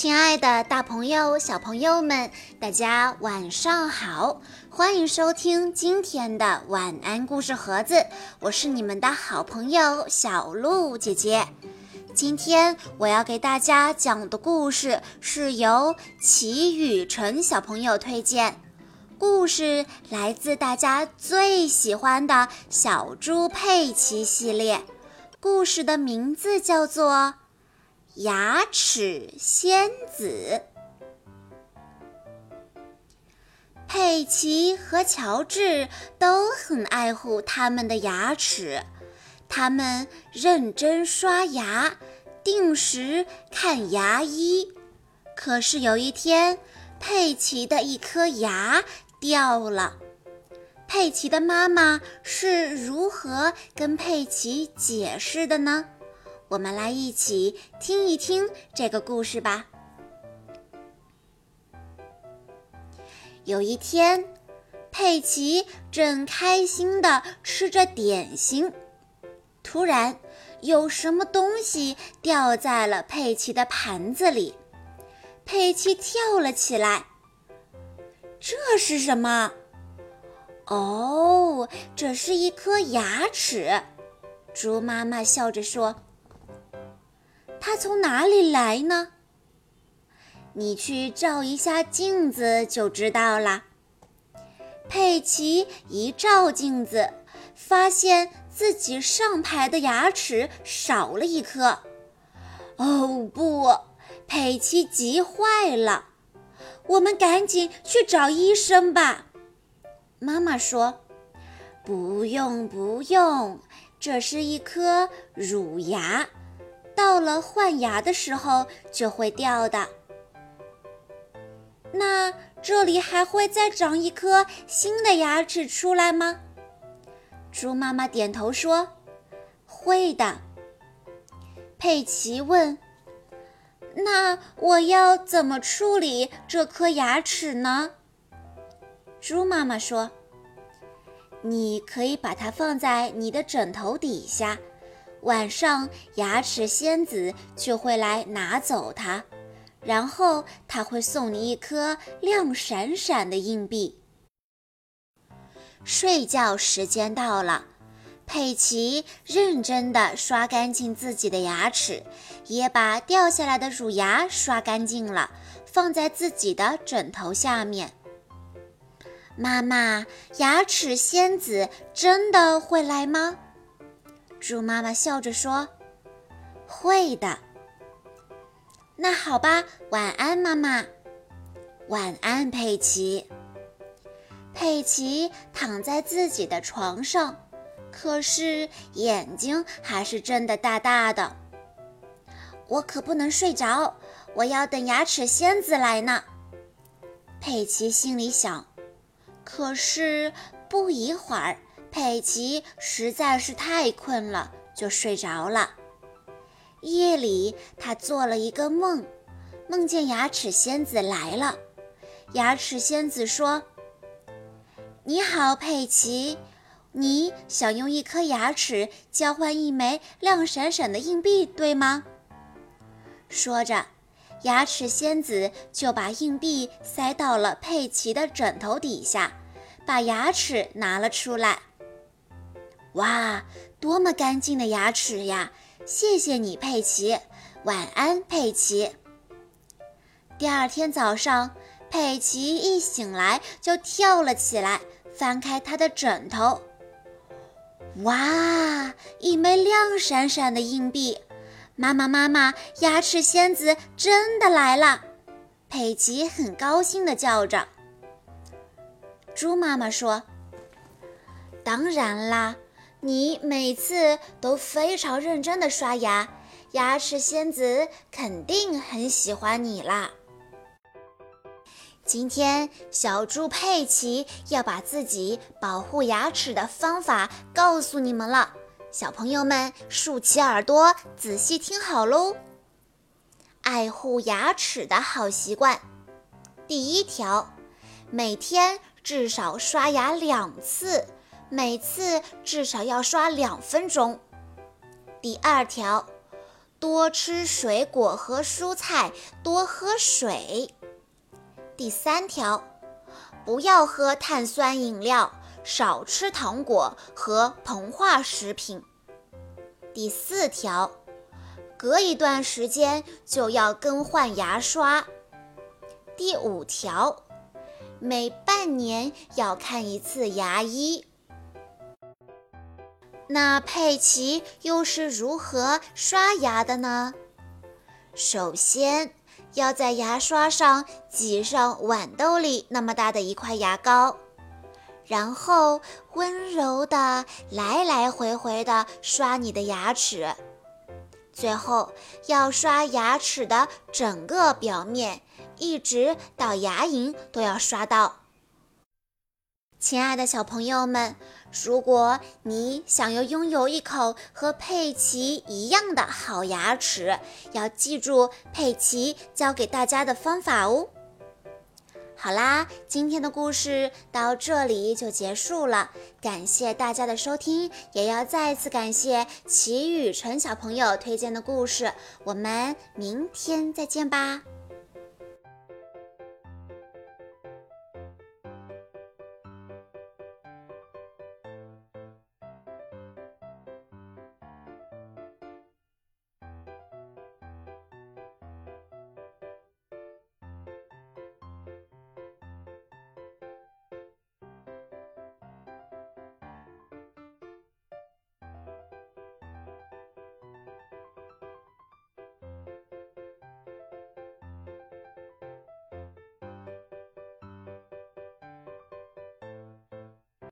亲爱的，大朋友、小朋友们，大家晚上好！欢迎收听今天的晚安故事盒子，我是你们的好朋友小鹿姐姐。今天我要给大家讲的故事是由齐雨辰小朋友推荐，故事来自大家最喜欢的小猪佩奇系列，故事的名字叫做。牙齿仙子，佩奇和乔治都很爱护他们的牙齿，他们认真刷牙，定时看牙医。可是有一天，佩奇的一颗牙掉了。佩奇的妈妈是如何跟佩奇解释的呢？我们来一起听一听这个故事吧。有一天，佩奇正开心的吃着点心，突然有什么东西掉在了佩奇的盘子里，佩奇跳了起来。这是什么？哦，这是一颗牙齿。猪妈妈笑着说。它从哪里来呢？你去照一下镜子就知道啦。佩奇一照镜子，发现自己上排的牙齿少了一颗。哦不！佩奇急坏了。我们赶紧去找医生吧。妈妈说：“不用不用，这是一颗乳牙。”到了换牙的时候就会掉的。那这里还会再长一颗新的牙齿出来吗？猪妈妈点头说：“会的。”佩奇问：“那我要怎么处理这颗牙齿呢？”猪妈妈说：“你可以把它放在你的枕头底下。”晚上，牙齿仙子就会来拿走它，然后他会送你一颗亮闪闪的硬币。睡觉时间到了，佩奇认真地刷干净自己的牙齿，也把掉下来的乳牙刷干净了，放在自己的枕头下面。妈妈，牙齿仙子真的会来吗？猪妈妈笑着说：“会的。”那好吧，晚安，妈妈。晚安，佩奇。佩奇躺在自己的床上，可是眼睛还是睁得大大的。我可不能睡着，我要等牙齿仙子来呢。佩奇心里想。可是不一会儿。佩奇实在是太困了，就睡着了。夜里，他做了一个梦，梦见牙齿仙子来了。牙齿仙子说：“你好，佩奇，你想用一颗牙齿交换一枚亮闪闪的硬币，对吗？”说着，牙齿仙子就把硬币塞到了佩奇的枕头底下，把牙齿拿了出来。哇，多么干净的牙齿呀！谢谢你，佩奇。晚安，佩奇。第二天早上，佩奇一醒来就跳了起来，翻开他的枕头。哇，一枚亮闪闪的硬币！妈妈，妈妈，牙齿仙子真的来了！佩奇很高兴地叫着。猪妈妈说：“当然啦。”你每次都非常认真的刷牙，牙齿仙子肯定很喜欢你啦。今天小猪佩奇要把自己保护牙齿的方法告诉你们了，小朋友们竖起耳朵仔细听好喽。爱护牙齿的好习惯，第一条，每天至少刷牙两次。每次至少要刷两分钟。第二条，多吃水果和蔬菜，多喝水。第三条，不要喝碳酸饮料，少吃糖果和膨化食品。第四条，隔一段时间就要更换牙刷。第五条，每半年要看一次牙医。那佩奇又是如何刷牙的呢？首先要在牙刷上挤上豌豆粒那么大的一块牙膏，然后温柔的来来回回的刷你的牙齿，最后要刷牙齿的整个表面，一直到牙龈都要刷到。亲爱的小朋友们，如果你想要拥有一口和佩奇一样的好牙齿，要记住佩奇教给大家的方法哦。好啦，今天的故事到这里就结束了，感谢大家的收听，也要再次感谢齐雨辰小朋友推荐的故事。我们明天再见吧。